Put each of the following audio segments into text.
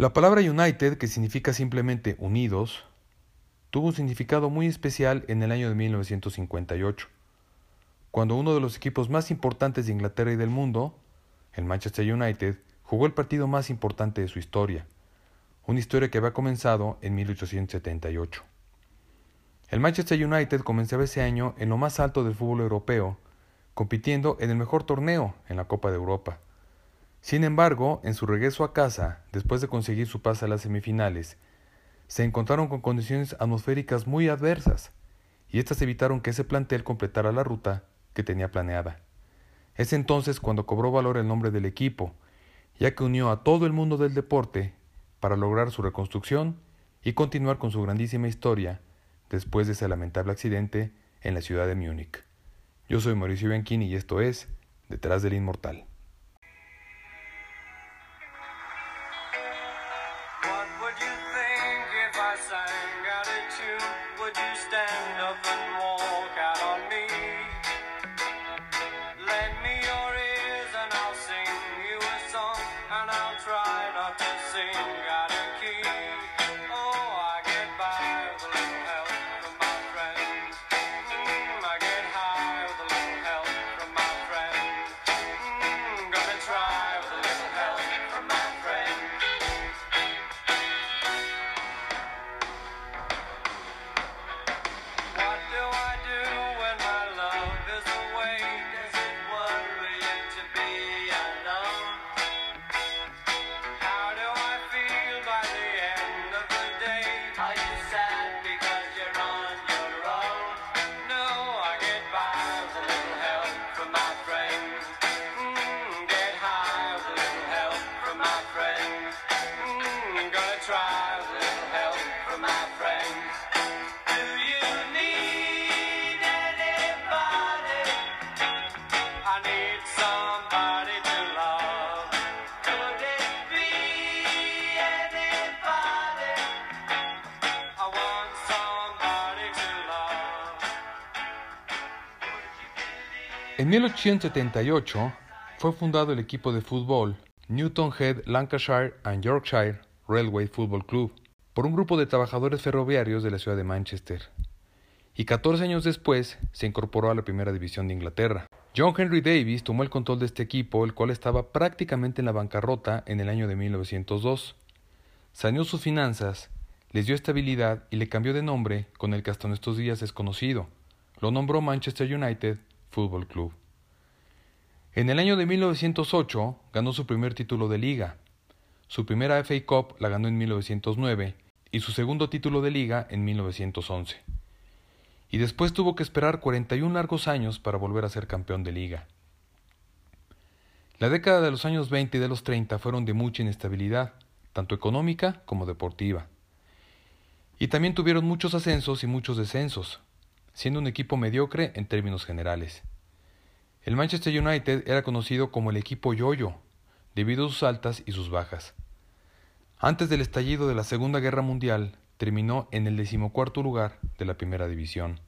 La palabra United, que significa simplemente unidos, tuvo un significado muy especial en el año de 1958, cuando uno de los equipos más importantes de Inglaterra y del mundo, el Manchester United, jugó el partido más importante de su historia, una historia que había comenzado en 1878. El Manchester United comenzaba ese año en lo más alto del fútbol europeo, compitiendo en el mejor torneo en la Copa de Europa. Sin embargo, en su regreso a casa, después de conseguir su pase a las semifinales, se encontraron con condiciones atmosféricas muy adversas, y éstas evitaron que ese plantel completara la ruta que tenía planeada. Es entonces cuando cobró valor el nombre del equipo, ya que unió a todo el mundo del deporte para lograr su reconstrucción y continuar con su grandísima historia después de ese lamentable accidente en la ciudad de Múnich. Yo soy Mauricio Bianchini y esto es Detrás del Inmortal. En 1878 fue fundado el equipo de fútbol Newton Head Lancashire and Yorkshire Railway Football Club por un grupo de trabajadores ferroviarios de la ciudad de Manchester. Y 14 años después se incorporó a la primera división de Inglaterra. John Henry Davis tomó el control de este equipo, el cual estaba prácticamente en la bancarrota en el año de 1902. Saneó sus finanzas, les dio estabilidad y le cambió de nombre con el que hasta estos días es conocido. Lo nombró Manchester United Fútbol Club. En el año de 1908 ganó su primer título de liga. Su primera FA Cup la ganó en 1909 y su segundo título de liga en 1911. Y después tuvo que esperar 41 largos años para volver a ser campeón de liga. La década de los años 20 y de los 30 fueron de mucha inestabilidad, tanto económica como deportiva. Y también tuvieron muchos ascensos y muchos descensos, siendo un equipo mediocre en términos generales. El Manchester United era conocido como el equipo yoyo, debido a sus altas y sus bajas. Antes del estallido de la Segunda Guerra Mundial, terminó en el decimocuarto lugar de la Primera División.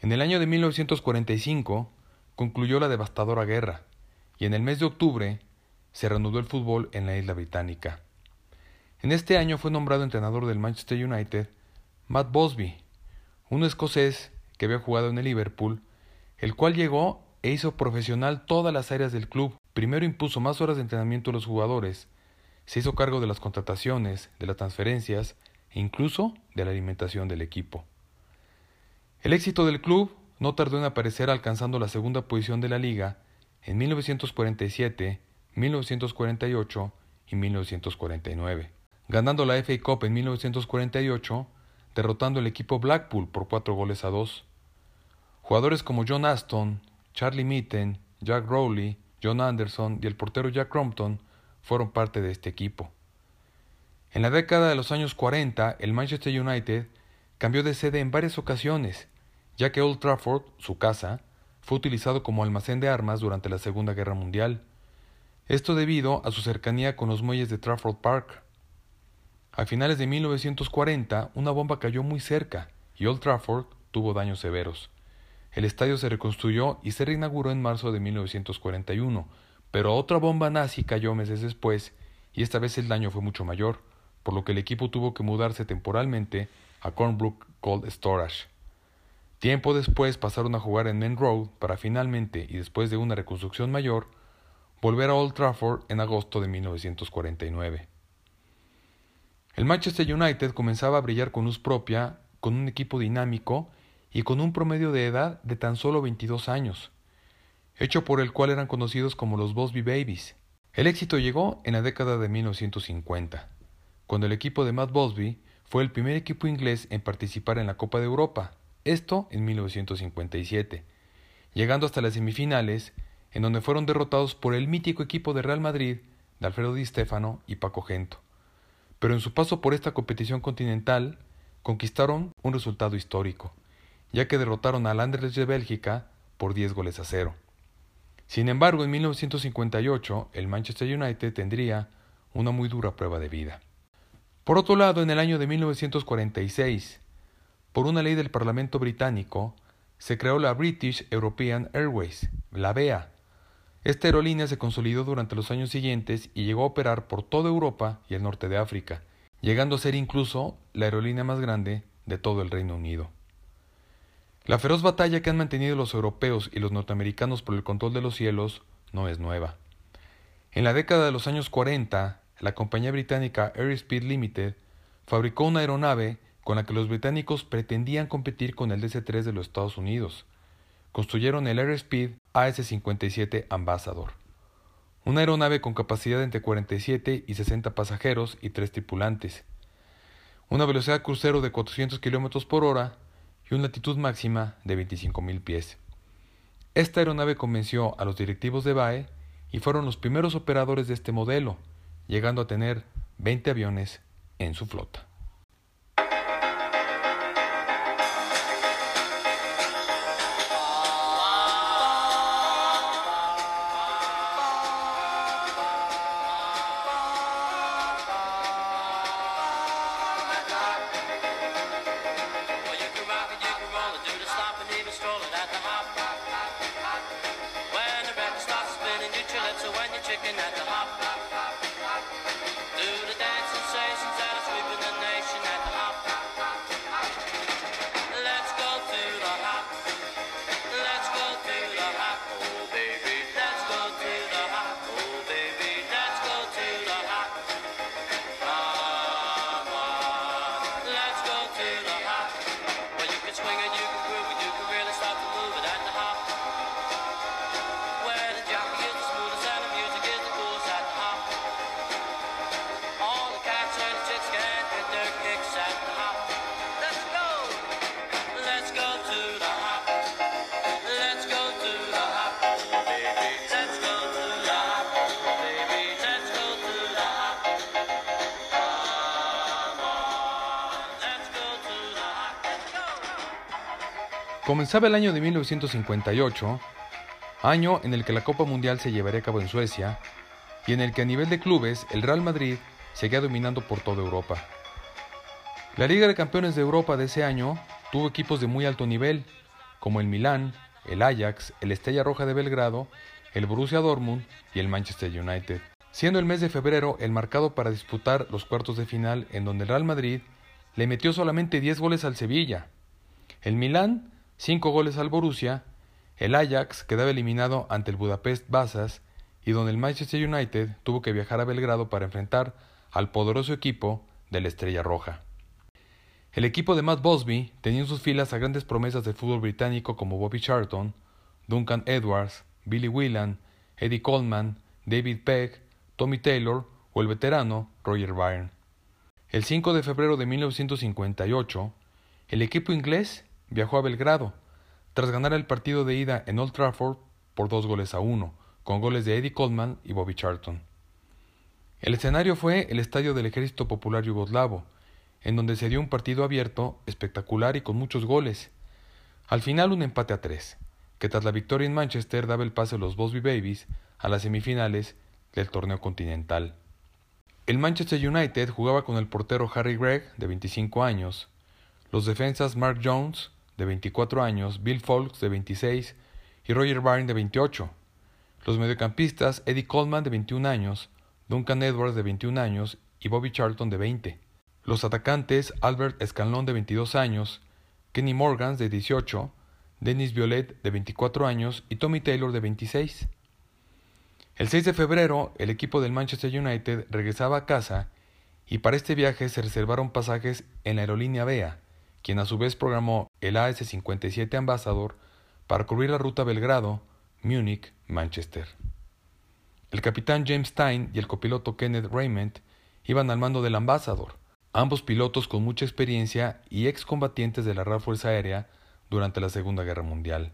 En el año de 1945 concluyó la devastadora guerra, y en el mes de octubre se reanudó el fútbol en la isla británica. En este año fue nombrado entrenador del Manchester United Matt Bosby, un escocés que había jugado en el Liverpool, el cual llegó e hizo profesional todas las áreas del club. Primero impuso más horas de entrenamiento a los jugadores, se hizo cargo de las contrataciones, de las transferencias e incluso de la alimentación del equipo. El éxito del club no tardó en aparecer alcanzando la segunda posición de la liga en 1947, 1948 y 1949, ganando la FA Cup en 1948 derrotando al equipo Blackpool por cuatro goles a dos. Jugadores como John Aston, Charlie Mitten, Jack Rowley, John Anderson y el portero Jack Crompton fueron parte de este equipo. En la década de los años 40, el Manchester United cambió de sede en varias ocasiones, ya que Old Trafford, su casa, fue utilizado como almacén de armas durante la Segunda Guerra Mundial. Esto debido a su cercanía con los muelles de Trafford Park. A finales de 1940, una bomba cayó muy cerca y Old Trafford tuvo daños severos. El estadio se reconstruyó y se reinauguró en marzo de 1941, pero otra bomba nazi cayó meses después y esta vez el daño fue mucho mayor, por lo que el equipo tuvo que mudarse temporalmente a Cornbrook Cold Storage. Tiempo después pasaron a jugar en Main Road para finalmente, y después de una reconstrucción mayor, volver a Old Trafford en agosto de 1949. El Manchester United comenzaba a brillar con luz propia, con un equipo dinámico y con un promedio de edad de tan solo 22 años, hecho por el cual eran conocidos como los Bosby Babies. El éxito llegó en la década de 1950, cuando el equipo de Matt Bosby fue el primer equipo inglés en participar en la Copa de Europa, esto en 1957, llegando hasta las semifinales, en donde fueron derrotados por el mítico equipo de Real Madrid de Alfredo Di Stefano y Paco Gento. Pero en su paso por esta competición continental, conquistaron un resultado histórico, ya que derrotaron al Anderlecht de Bélgica por 10 goles a cero. Sin embargo, en 1958 el Manchester United tendría una muy dura prueba de vida. Por otro lado, en el año de 1946, por una ley del Parlamento británico, se creó la British European Airways, la BEA. Esta aerolínea se consolidó durante los años siguientes y llegó a operar por toda Europa y el norte de África, llegando a ser incluso la aerolínea más grande de todo el Reino Unido. La feroz batalla que han mantenido los europeos y los norteamericanos por el control de los cielos no es nueva. En la década de los años 40, la compañía británica Airspeed Limited fabricó una aeronave con la que los británicos pretendían competir con el DC-3 de los Estados Unidos. Construyeron el Airspeed AS-57 Ambassador, una aeronave con capacidad entre 47 y 60 pasajeros y tres tripulantes, una velocidad crucero de 400 km por hora y una altitud máxima de 25.000 pies. Esta aeronave convenció a los directivos de BAE y fueron los primeros operadores de este modelo, llegando a tener 20 aviones en su flota. Comenzaba el año de 1958, año en el que la Copa Mundial se llevaría a cabo en Suecia y en el que a nivel de clubes el Real Madrid seguía dominando por toda Europa. La Liga de Campeones de Europa de ese año tuvo equipos de muy alto nivel, como el Milán, el Ajax, el Estrella Roja de Belgrado, el Borussia Dortmund y el Manchester United, siendo el mes de febrero el marcado para disputar los cuartos de final en donde el Real Madrid le metió solamente 10 goles al Sevilla. El Milán cinco goles al Borussia, el Ajax quedaba eliminado ante el Budapest Basas y donde el Manchester United tuvo que viajar a Belgrado para enfrentar al poderoso equipo de la Estrella Roja. El equipo de Matt Bosby tenía en sus filas a grandes promesas del fútbol británico como Bobby Charlton, Duncan Edwards, Billy Whelan, Eddie Coleman, David Peck, Tommy Taylor o el veterano Roger Byrne. El 5 de febrero de 1958, el equipo inglés viajó a Belgrado, tras ganar el partido de ida en Old Trafford por dos goles a uno, con goles de Eddie Coleman y Bobby Charlton. El escenario fue el Estadio del Ejército Popular Yugoslavo, en donde se dio un partido abierto, espectacular y con muchos goles. Al final un empate a tres, que tras la victoria en Manchester daba el pase a los Bosby Babies a las semifinales del torneo continental. El Manchester United jugaba con el portero Harry Gregg, de 25 años, los defensas Mark Jones, de 24 años, Bill Folks, de 26, y Roger Byrne, de 28. Los mediocampistas Eddie Coleman, de 21 años, Duncan Edwards de 21 años y Bobby Charlton de 20. Los atacantes Albert Escalón de 22 años, Kenny Morgans de 18, Dennis Violet de 24 años y Tommy Taylor de 26. El 6 de febrero, el equipo del Manchester United regresaba a casa y para este viaje se reservaron pasajes en la aerolínea BEA, quien a su vez programó el AS-57 Ambassador para cubrir la ruta Belgrado, Múnich, Manchester. El capitán James Stein y el copiloto Kenneth Raymond iban al mando del Ambassador, ambos pilotos con mucha experiencia y excombatientes de la Real Fuerza Aérea durante la Segunda Guerra Mundial.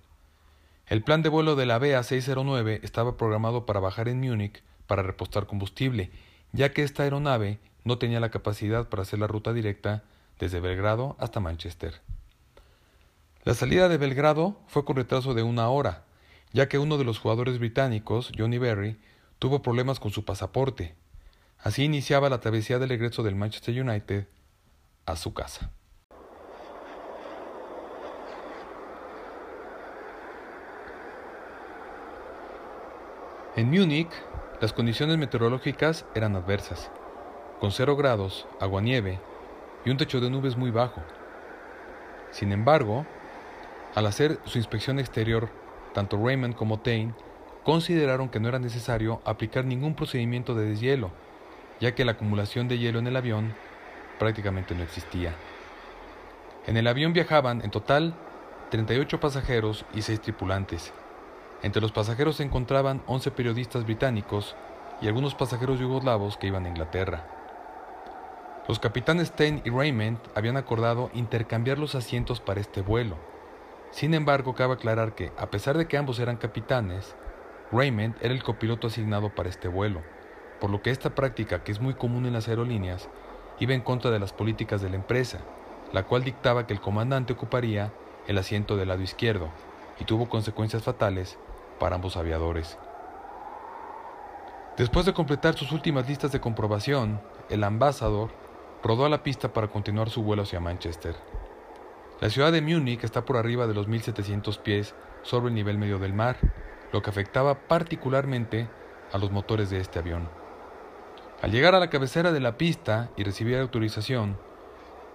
El plan de vuelo de la BA 609 estaba programado para bajar en Múnich para repostar combustible, ya que esta aeronave no tenía la capacidad para hacer la ruta directa desde Belgrado hasta Manchester. La salida de Belgrado fue con retraso de una hora, ya que uno de los jugadores británicos, Johnny Berry, tuvo problemas con su pasaporte. Así iniciaba la travesía del regreso del Manchester United a su casa. En Múnich, las condiciones meteorológicas eran adversas, con cero grados, agua-nieve y un techo de nubes muy bajo. Sin embargo, al hacer su inspección exterior, tanto Raymond como Tain consideraron que no era necesario aplicar ningún procedimiento de deshielo, ya que la acumulación de hielo en el avión prácticamente no existía. En el avión viajaban en total 38 pasajeros y 6 tripulantes. Entre los pasajeros se encontraban 11 periodistas británicos y algunos pasajeros yugoslavos que iban a Inglaterra. Los capitanes Stein y Raymond habían acordado intercambiar los asientos para este vuelo. Sin embargo, cabe aclarar que, a pesar de que ambos eran capitanes, Raymond era el copiloto asignado para este vuelo, por lo que esta práctica, que es muy común en las aerolíneas, iba en contra de las políticas de la empresa, la cual dictaba que el comandante ocuparía el asiento del lado izquierdo, y tuvo consecuencias fatales para ambos aviadores. Después de completar sus últimas listas de comprobación, el ambasador rodó a la pista para continuar su vuelo hacia Manchester. La ciudad de Múnich está por arriba de los 1700 pies sobre el nivel medio del mar, lo que afectaba particularmente a los motores de este avión. Al llegar a la cabecera de la pista y recibir autorización,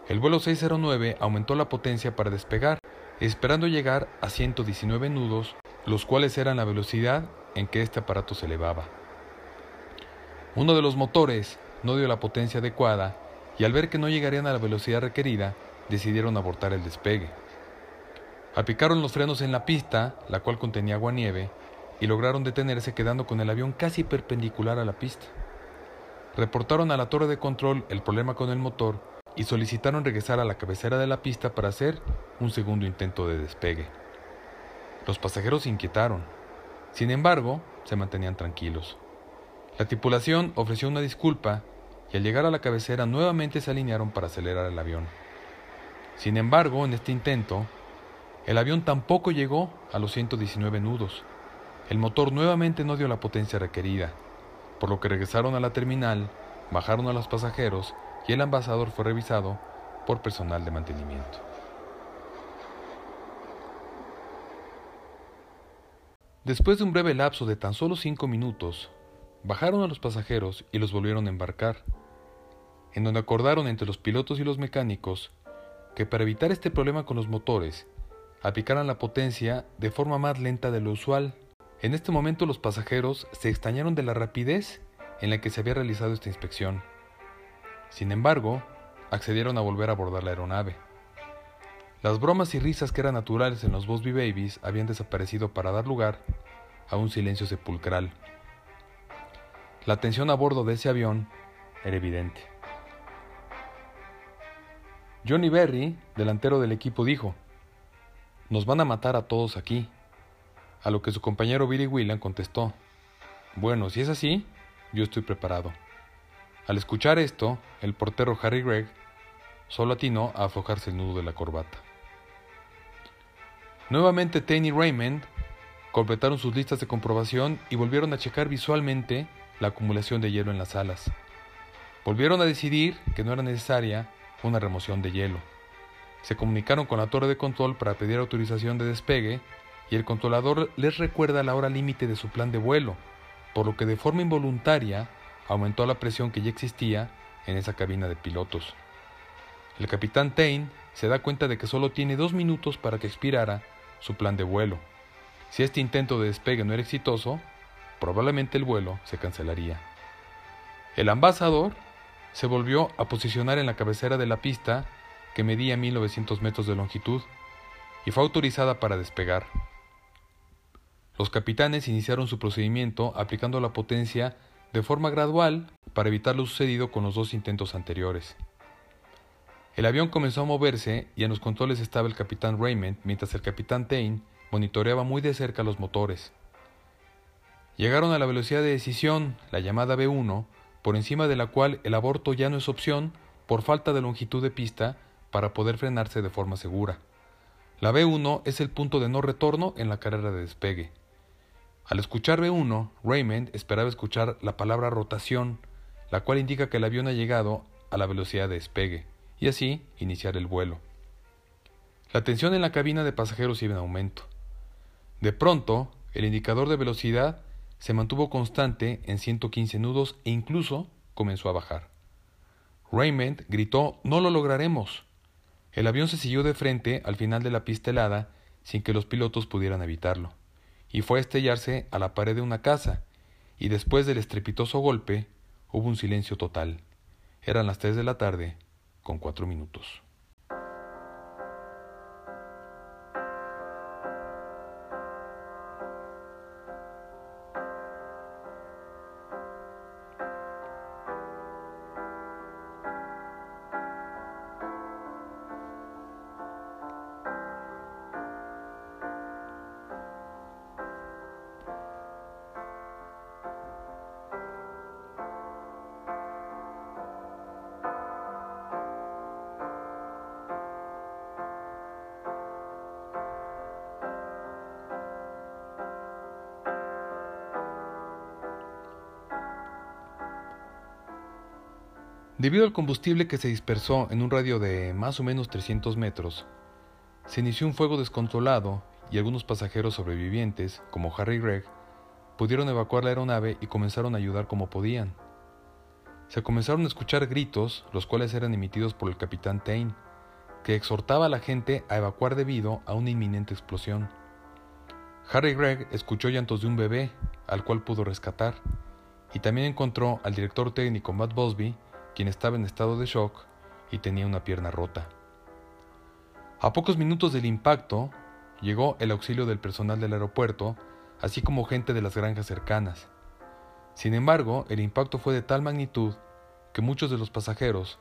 el vuelo 609 aumentó la potencia para despegar, esperando llegar a 119 nudos los cuales eran la velocidad en que este aparato se elevaba. Uno de los motores no dio la potencia adecuada y al ver que no llegarían a la velocidad requerida, decidieron abortar el despegue. Aplicaron los frenos en la pista, la cual contenía agua nieve, y lograron detenerse quedando con el avión casi perpendicular a la pista. Reportaron a la torre de control el problema con el motor y solicitaron regresar a la cabecera de la pista para hacer un segundo intento de despegue. Los pasajeros se inquietaron. Sin embargo, se mantenían tranquilos. La tripulación ofreció una disculpa y al llegar a la cabecera nuevamente se alinearon para acelerar el avión. Sin embargo, en este intento, el avión tampoco llegó a los 119 nudos. El motor nuevamente no dio la potencia requerida, por lo que regresaron a la terminal, bajaron a los pasajeros y el ambasador fue revisado por personal de mantenimiento. Después de un breve lapso de tan solo cinco minutos, bajaron a los pasajeros y los volvieron a embarcar, en donde acordaron entre los pilotos y los mecánicos que para evitar este problema con los motores, aplicaran la potencia de forma más lenta de lo usual. En este momento los pasajeros se extrañaron de la rapidez en la que se había realizado esta inspección. Sin embargo, accedieron a volver a abordar la aeronave. Las bromas y risas que eran naturales en los Bosby Babies habían desaparecido para dar lugar a un silencio sepulcral. La tensión a bordo de ese avión era evidente. Johnny Berry, delantero del equipo, dijo, Nos van a matar a todos aquí. A lo que su compañero Billy Whelan contestó, Bueno, si es así, yo estoy preparado. Al escuchar esto, el portero Harry Gregg solo atinó a aflojarse el nudo de la corbata. Nuevamente Tane y Raymond completaron sus listas de comprobación y volvieron a checar visualmente la acumulación de hielo en las alas. Volvieron a decidir que no era necesaria una remoción de hielo. Se comunicaron con la torre de control para pedir autorización de despegue y el controlador les recuerda la hora límite de su plan de vuelo, por lo que de forma involuntaria aumentó la presión que ya existía en esa cabina de pilotos. El capitán Tain se da cuenta de que solo tiene dos minutos para que expirara su plan de vuelo. Si este intento de despegue no era exitoso, probablemente el vuelo se cancelaría. El ambasador se volvió a posicionar en la cabecera de la pista que medía 1900 metros de longitud y fue autorizada para despegar. Los capitanes iniciaron su procedimiento aplicando la potencia de forma gradual para evitar lo sucedido con los dos intentos anteriores. El avión comenzó a moverse y en los controles estaba el capitán Raymond mientras el capitán Tain monitoreaba muy de cerca los motores. Llegaron a la velocidad de decisión, la llamada B1, por encima de la cual el aborto ya no es opción por falta de longitud de pista para poder frenarse de forma segura. La B1 es el punto de no retorno en la carrera de despegue. Al escuchar B1, Raymond esperaba escuchar la palabra rotación, la cual indica que el avión ha llegado a la velocidad de despegue y así iniciar el vuelo. La tensión en la cabina de pasajeros iba en aumento. De pronto, el indicador de velocidad se mantuvo constante en 115 nudos e incluso comenzó a bajar. Raymond gritó No lo lograremos. El avión se siguió de frente al final de la pista helada sin que los pilotos pudieran evitarlo, y fue a estrellarse a la pared de una casa, y después del estrepitoso golpe hubo un silencio total. Eran las tres de la tarde con cuatro minutos. Debido al combustible que se dispersó en un radio de más o menos 300 metros, se inició un fuego descontrolado y algunos pasajeros sobrevivientes, como Harry y Greg, pudieron evacuar la aeronave y comenzaron a ayudar como podían. Se comenzaron a escuchar gritos, los cuales eran emitidos por el capitán Tain, que exhortaba a la gente a evacuar debido a una inminente explosión. Harry Gregg escuchó llantos de un bebé, al cual pudo rescatar, y también encontró al director técnico Matt Bosby, quien estaba en estado de shock y tenía una pierna rota. A pocos minutos del impacto, llegó el auxilio del personal del aeropuerto, así como gente de las granjas cercanas. Sin embargo, el impacto fue de tal magnitud que muchos de los pasajeros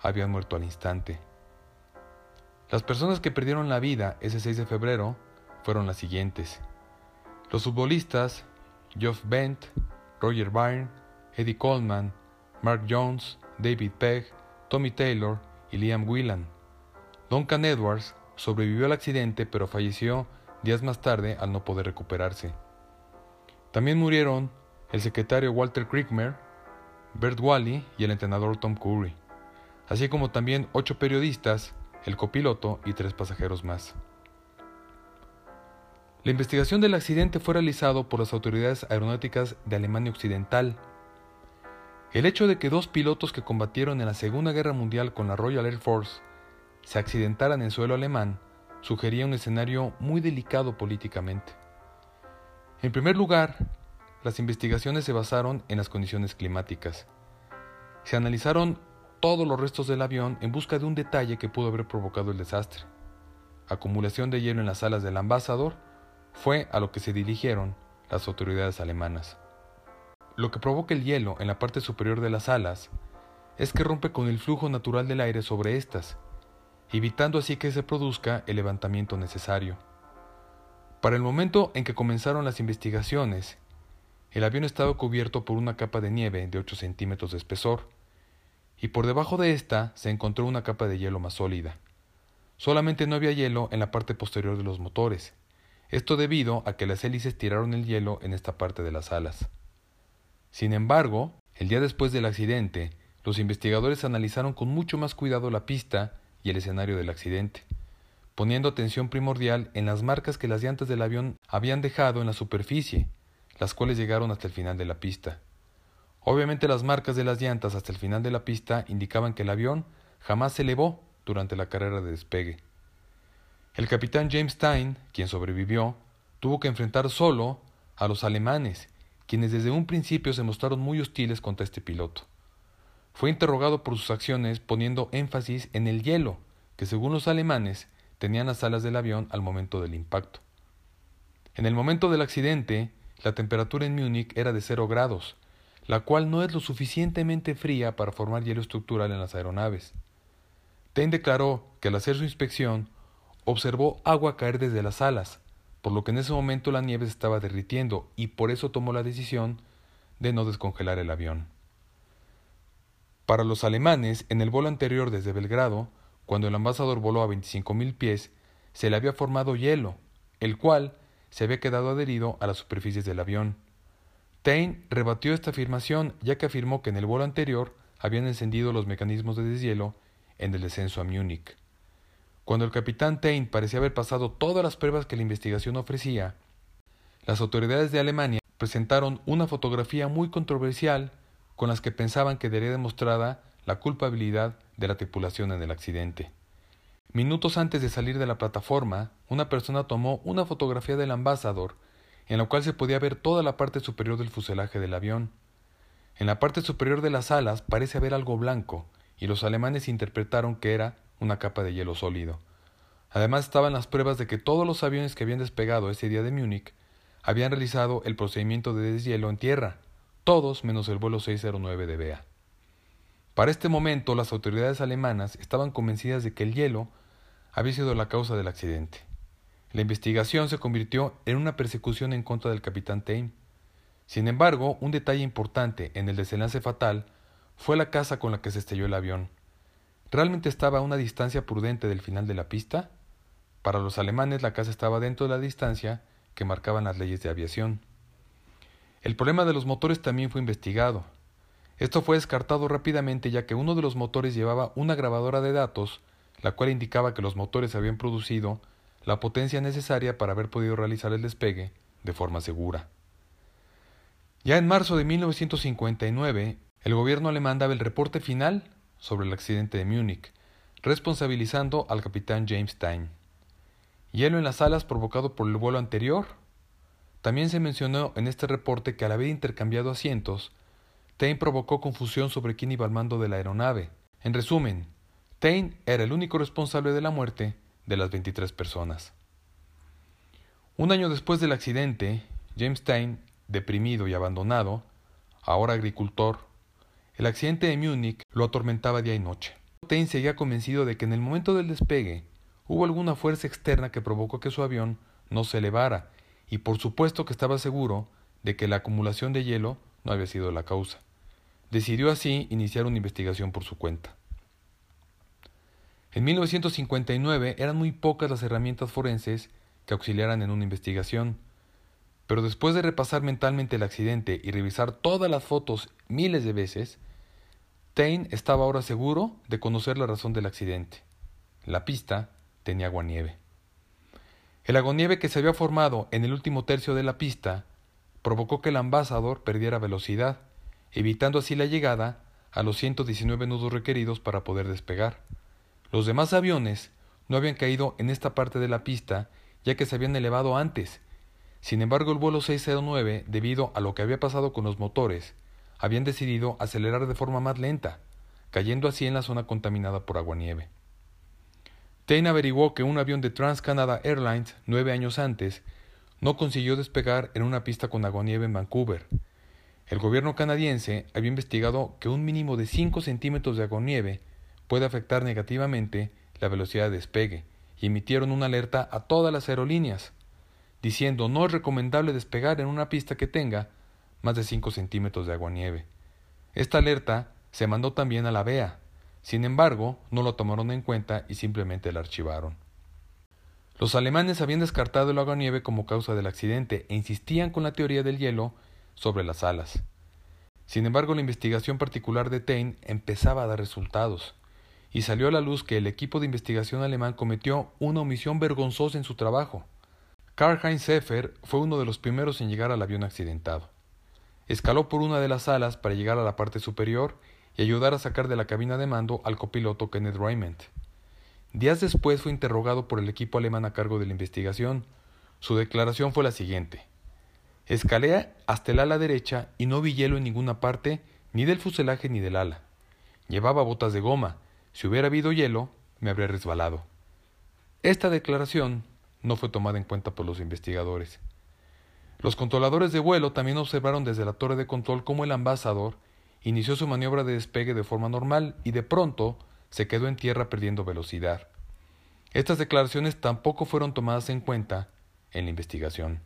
habían muerto al instante. Las personas que perdieron la vida ese 6 de febrero fueron las siguientes. Los futbolistas Geoff Bent, Roger Byrne, Eddie Coleman, Mark Jones, David Pegg, Tommy Taylor y Liam Whelan. Duncan Edwards sobrevivió al accidente pero falleció días más tarde al no poder recuperarse. También murieron el secretario Walter Kriegmer, Bert Wally y el entrenador Tom Curry, así como también ocho periodistas, el copiloto y tres pasajeros más. La investigación del accidente fue realizado por las autoridades aeronáuticas de Alemania Occidental el hecho de que dos pilotos que combatieron en la Segunda Guerra Mundial con la Royal Air Force se accidentaran en suelo alemán sugería un escenario muy delicado políticamente. En primer lugar, las investigaciones se basaron en las condiciones climáticas. Se analizaron todos los restos del avión en busca de un detalle que pudo haber provocado el desastre. Acumulación de hielo en las alas del ambasador fue a lo que se dirigieron las autoridades alemanas. Lo que provoca el hielo en la parte superior de las alas es que rompe con el flujo natural del aire sobre estas, evitando así que se produzca el levantamiento necesario. Para el momento en que comenzaron las investigaciones, el avión estaba cubierto por una capa de nieve de 8 centímetros de espesor, y por debajo de esta se encontró una capa de hielo más sólida. Solamente no había hielo en la parte posterior de los motores, esto debido a que las hélices tiraron el hielo en esta parte de las alas. Sin embargo, el día después del accidente, los investigadores analizaron con mucho más cuidado la pista y el escenario del accidente, poniendo atención primordial en las marcas que las llantas del avión habían dejado en la superficie, las cuales llegaron hasta el final de la pista. Obviamente las marcas de las llantas hasta el final de la pista indicaban que el avión jamás se elevó durante la carrera de despegue. El capitán James Stein, quien sobrevivió, tuvo que enfrentar solo a los alemanes, quienes desde un principio se mostraron muy hostiles contra este piloto. Fue interrogado por sus acciones poniendo énfasis en el hielo, que según los alemanes tenían las alas del avión al momento del impacto. En el momento del accidente, la temperatura en Múnich era de cero grados, la cual no es lo suficientemente fría para formar hielo estructural en las aeronaves. Tain declaró que al hacer su inspección observó agua caer desde las alas, por lo que en ese momento la nieve se estaba derritiendo y por eso tomó la decisión de no descongelar el avión. Para los alemanes, en el vuelo anterior desde Belgrado, cuando el ambasador voló a 25.000 pies, se le había formado hielo, el cual se había quedado adherido a las superficies del avión. Tain rebatió esta afirmación ya que afirmó que en el vuelo anterior habían encendido los mecanismos de deshielo en el descenso a Múnich. Cuando el capitán Tain parecía haber pasado todas las pruebas que la investigación ofrecía, las autoridades de Alemania presentaron una fotografía muy controversial con las que pensaban que daría demostrada la culpabilidad de la tripulación en el accidente. Minutos antes de salir de la plataforma, una persona tomó una fotografía del ambasador en la cual se podía ver toda la parte superior del fuselaje del avión. En la parte superior de las alas parece haber algo blanco, y los alemanes interpretaron que era una capa de hielo sólido. Además estaban las pruebas de que todos los aviones que habían despegado ese día de Múnich habían realizado el procedimiento de deshielo en tierra, todos menos el vuelo 609 de BA. Para este momento las autoridades alemanas estaban convencidas de que el hielo había sido la causa del accidente. La investigación se convirtió en una persecución en contra del capitán Tain. Sin embargo, un detalle importante en el desenlace fatal fue la casa con la que se estrelló el avión. ¿Realmente estaba a una distancia prudente del final de la pista? Para los alemanes la casa estaba dentro de la distancia que marcaban las leyes de aviación. El problema de los motores también fue investigado. Esto fue descartado rápidamente ya que uno de los motores llevaba una grabadora de datos, la cual indicaba que los motores habían producido la potencia necesaria para haber podido realizar el despegue de forma segura. Ya en marzo de 1959, el gobierno alemán daba el reporte final sobre el accidente de Múnich, responsabilizando al capitán James Stein. Hielo en las alas provocado por el vuelo anterior. También se mencionó en este reporte que al haber intercambiado asientos, Tain provocó confusión sobre quién iba al mando de la aeronave. En resumen, Tain era el único responsable de la muerte de las 23 personas. Un año después del accidente, James Tain, deprimido y abandonado, ahora agricultor, el accidente de Múnich lo atormentaba día y noche. Tain seguía convencido de que en el momento del despegue hubo alguna fuerza externa que provocó que su avión no se elevara, y por supuesto que estaba seguro de que la acumulación de hielo no había sido la causa. Decidió así iniciar una investigación por su cuenta. En 1959 eran muy pocas las herramientas forenses que auxiliaran en una investigación, pero después de repasar mentalmente el accidente y revisar todas las fotos miles de veces, Tain estaba ahora seguro de conocer la razón del accidente. La pista tenía aguanieve. El aguanieve que se había formado en el último tercio de la pista provocó que el ambasador perdiera velocidad, evitando así la llegada a los 119 nudos requeridos para poder despegar. Los demás aviones no habían caído en esta parte de la pista ya que se habían elevado antes. Sin embargo, el vuelo 609, debido a lo que había pasado con los motores, habían decidido acelerar de forma más lenta, cayendo así en la zona contaminada por aguanieve. Tain averiguó que un avión de Trans-Canada Airlines nueve años antes no consiguió despegar en una pista con aguanieve en Vancouver. El gobierno canadiense había investigado que un mínimo de 5 centímetros de aguanieve puede afectar negativamente la velocidad de despegue y emitieron una alerta a todas las aerolíneas, diciendo no es recomendable despegar en una pista que tenga más de 5 centímetros de agua-nieve. Esta alerta se mandó también a la BEA, sin embargo, no lo tomaron en cuenta y simplemente la archivaron. Los alemanes habían descartado el agua-nieve como causa del accidente e insistían con la teoría del hielo sobre las alas. Sin embargo, la investigación particular de Tain empezaba a dar resultados, y salió a la luz que el equipo de investigación alemán cometió una omisión vergonzosa en su trabajo. Karl-Heinz Seffer fue uno de los primeros en llegar al avión accidentado. Escaló por una de las alas para llegar a la parte superior y ayudar a sacar de la cabina de mando al copiloto Kenneth Raymond. Días después fue interrogado por el equipo alemán a cargo de la investigación. Su declaración fue la siguiente. Escalé hasta el ala derecha y no vi hielo en ninguna parte, ni del fuselaje ni del ala. Llevaba botas de goma. Si hubiera habido hielo, me habría resbalado. Esta declaración no fue tomada en cuenta por los investigadores. Los controladores de vuelo también observaron desde la torre de control cómo el ambasador inició su maniobra de despegue de forma normal y de pronto se quedó en tierra perdiendo velocidad. Estas declaraciones tampoco fueron tomadas en cuenta en la investigación.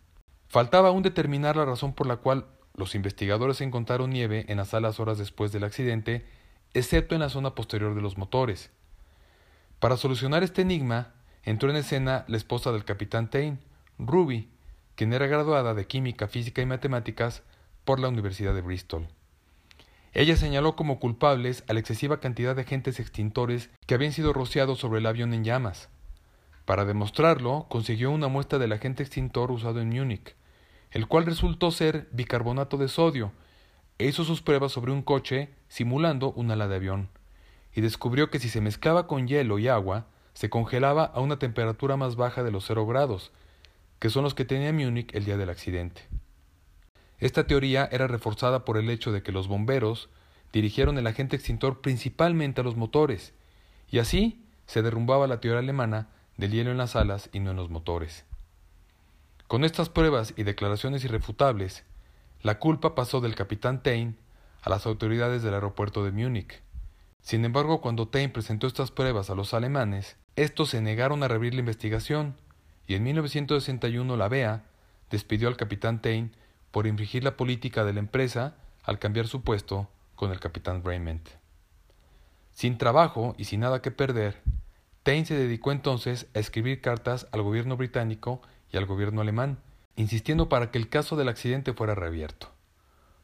Faltaba aún determinar la razón por la cual los investigadores encontraron nieve en las salas horas después del accidente, excepto en la zona posterior de los motores. Para solucionar este enigma, entró en escena la esposa del capitán Tain, Ruby, quien era graduada de Química, Física y Matemáticas por la Universidad de Bristol. Ella señaló como culpables a la excesiva cantidad de agentes extintores que habían sido rociados sobre el avión en llamas. Para demostrarlo, consiguió una muestra del agente extintor usado en Múnich, el cual resultó ser bicarbonato de sodio, e hizo sus pruebas sobre un coche simulando un ala de avión, y descubrió que si se mezclaba con hielo y agua, se congelaba a una temperatura más baja de los cero grados, que son los que tenía Múnich el día del accidente. Esta teoría era reforzada por el hecho de que los bomberos dirigieron el agente extintor principalmente a los motores, y así se derrumbaba la teoría alemana del hielo en las alas y no en los motores. Con estas pruebas y declaraciones irrefutables, la culpa pasó del capitán Tain a las autoridades del aeropuerto de Múnich. Sin embargo, cuando Tain presentó estas pruebas a los alemanes, estos se negaron a reabrir la investigación, y en 1961 la BEA despidió al capitán Tain por infringir la política de la empresa al cambiar su puesto con el capitán Raymond. Sin trabajo y sin nada que perder, Tain se dedicó entonces a escribir cartas al gobierno británico y al gobierno alemán, insistiendo para que el caso del accidente fuera reabierto.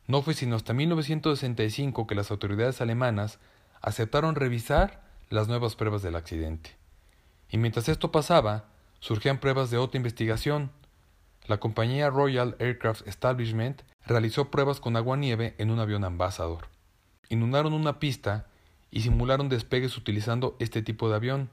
No fue sino hasta 1965 que las autoridades alemanas aceptaron revisar las nuevas pruebas del accidente. Y mientras esto pasaba, surgían pruebas de otra investigación, la compañía Royal Aircraft Establishment realizó pruebas con agua-nieve en un avión Ambassador. Inundaron una pista y simularon despegues utilizando este tipo de avión.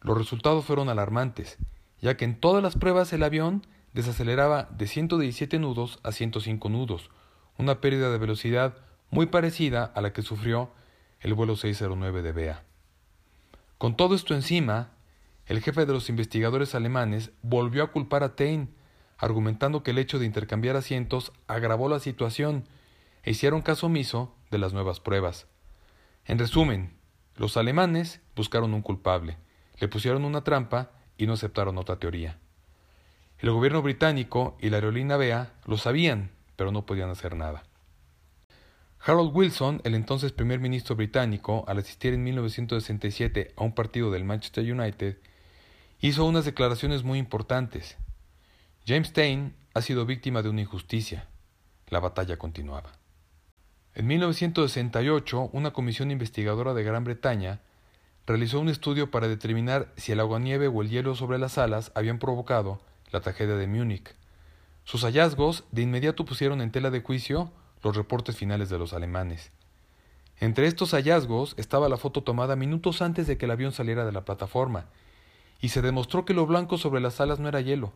Los resultados fueron alarmantes, ya que en todas las pruebas el avión desaceleraba de 117 nudos a 105 nudos, una pérdida de velocidad muy parecida a la que sufrió el vuelo 609 de BEA. Con todo esto encima, el jefe de los investigadores alemanes volvió a culpar a Tain argumentando que el hecho de intercambiar asientos agravó la situación e hicieron caso omiso de las nuevas pruebas. En resumen, los alemanes buscaron un culpable, le pusieron una trampa y no aceptaron otra teoría. El gobierno británico y la aerolínea BEA lo sabían, pero no podían hacer nada. Harold Wilson, el entonces primer ministro británico, al asistir en 1967 a un partido del Manchester United, hizo unas declaraciones muy importantes. James Tain ha sido víctima de una injusticia. La batalla continuaba. En 1968, una comisión investigadora de Gran Bretaña realizó un estudio para determinar si el aguanieve o el hielo sobre las alas habían provocado la tragedia de Múnich. Sus hallazgos de inmediato pusieron en tela de juicio los reportes finales de los alemanes. Entre estos hallazgos estaba la foto tomada minutos antes de que el avión saliera de la plataforma, y se demostró que lo blanco sobre las alas no era hielo,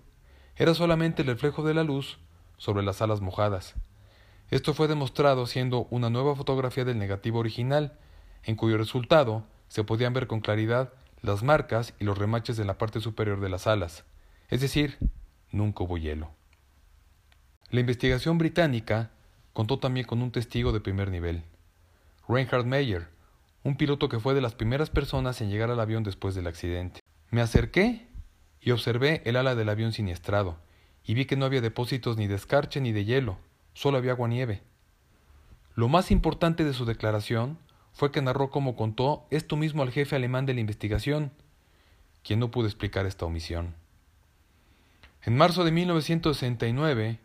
era solamente el reflejo de la luz sobre las alas mojadas. Esto fue demostrado siendo una nueva fotografía del negativo original, en cuyo resultado se podían ver con claridad las marcas y los remaches en la parte superior de las alas, es decir, nunca hubo hielo. La investigación británica contó también con un testigo de primer nivel, Reinhard Meyer, un piloto que fue de las primeras personas en llegar al avión después del accidente. Me acerqué y observé el ala del avión siniestrado, y vi que no había depósitos ni de escarche ni de hielo, solo había agua nieve. Lo más importante de su declaración fue que narró cómo contó esto mismo al jefe alemán de la investigación, quien no pudo explicar esta omisión. En marzo de 1969,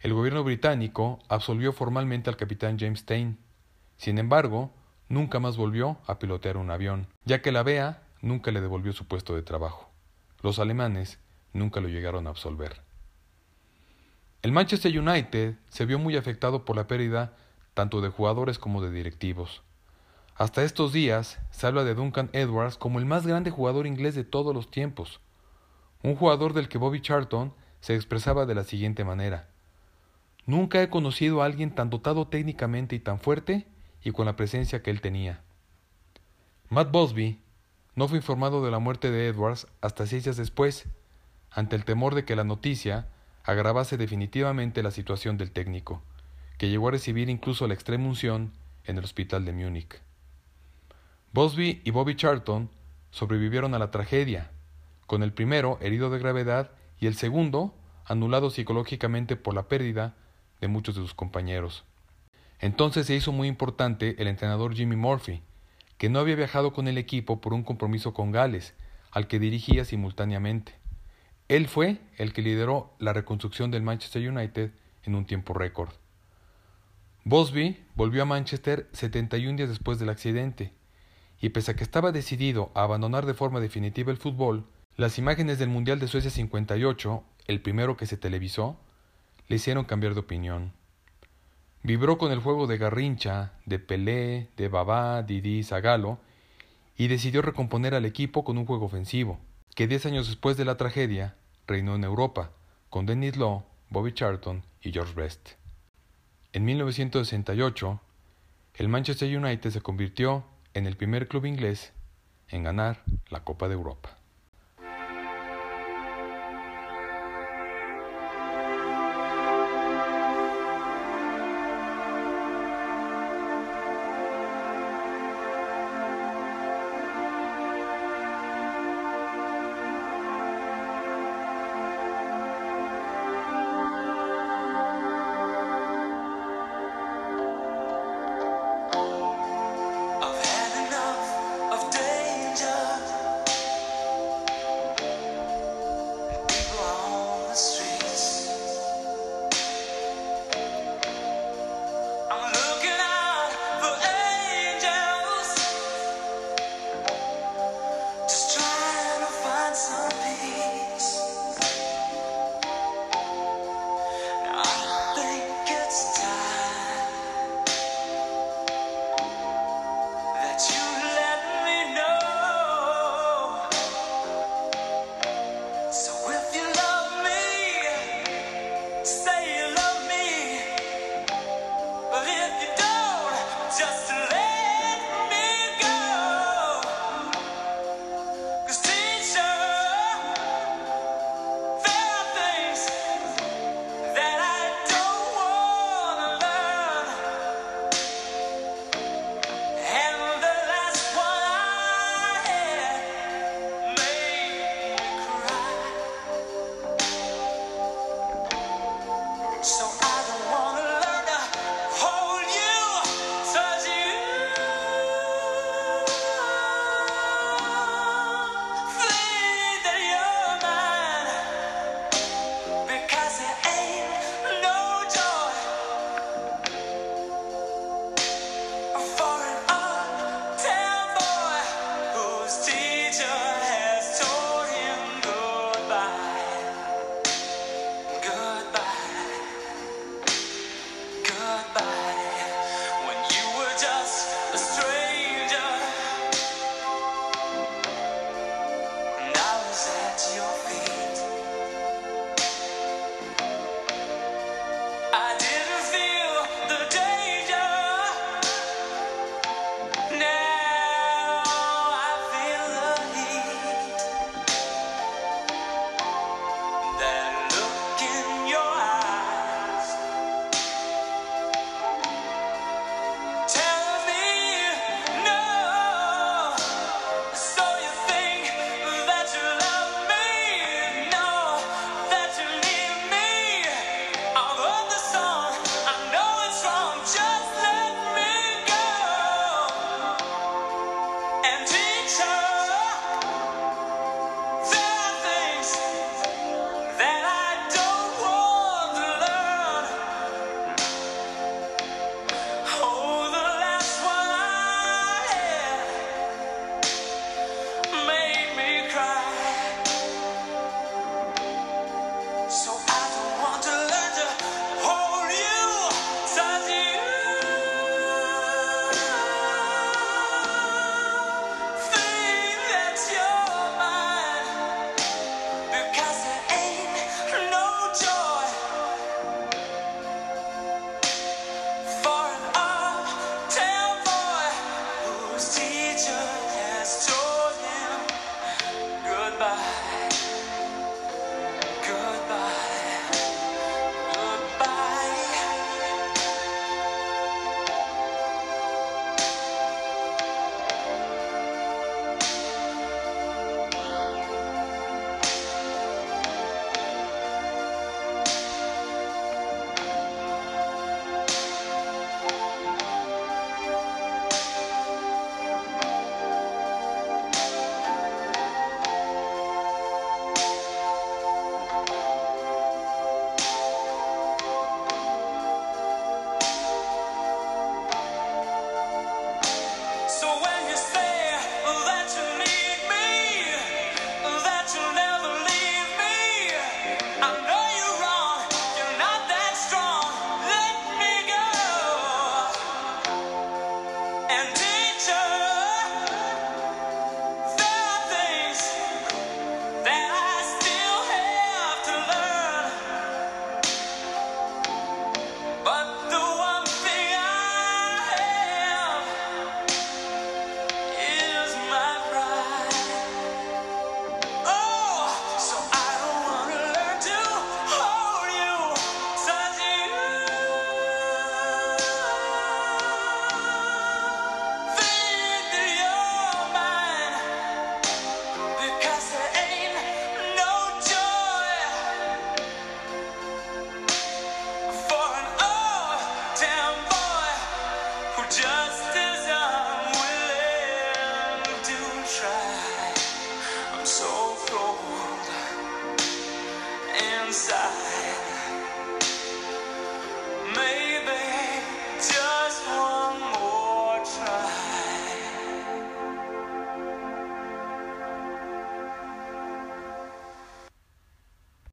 el gobierno británico absolvió formalmente al capitán James Tain. Sin embargo, nunca más volvió a pilotear un avión, ya que la BEA nunca le devolvió su puesto de trabajo. Los alemanes nunca lo llegaron a absolver. El Manchester United se vio muy afectado por la pérdida tanto de jugadores como de directivos. Hasta estos días se habla de Duncan Edwards como el más grande jugador inglés de todos los tiempos, un jugador del que Bobby Charlton se expresaba de la siguiente manera. Nunca he conocido a alguien tan dotado técnicamente y tan fuerte y con la presencia que él tenía. Matt Bosby no fue informado de la muerte de Edwards hasta seis días después, ante el temor de que la noticia agravase definitivamente la situación del técnico, que llegó a recibir incluso la extrema unción en el hospital de Múnich. Bosby y Bobby Charlton sobrevivieron a la tragedia, con el primero herido de gravedad y el segundo anulado psicológicamente por la pérdida de muchos de sus compañeros. Entonces se hizo muy importante el entrenador Jimmy Murphy, que no había viajado con el equipo por un compromiso con Gales, al que dirigía simultáneamente. Él fue el que lideró la reconstrucción del Manchester United en un tiempo récord. Bosby volvió a Manchester 71 días después del accidente, y pese a que estaba decidido a abandonar de forma definitiva el fútbol, las imágenes del Mundial de Suecia 58, el primero que se televisó, le hicieron cambiar de opinión. Vibró con el juego de Garrincha, de Pelé, de Babá, Didi, Zagalo, y decidió recomponer al equipo con un juego ofensivo, que diez años después de la tragedia reinó en Europa, con Dennis Law, Bobby Charlton y George Best. En 1968, el Manchester United se convirtió en el primer club inglés en ganar la Copa de Europa.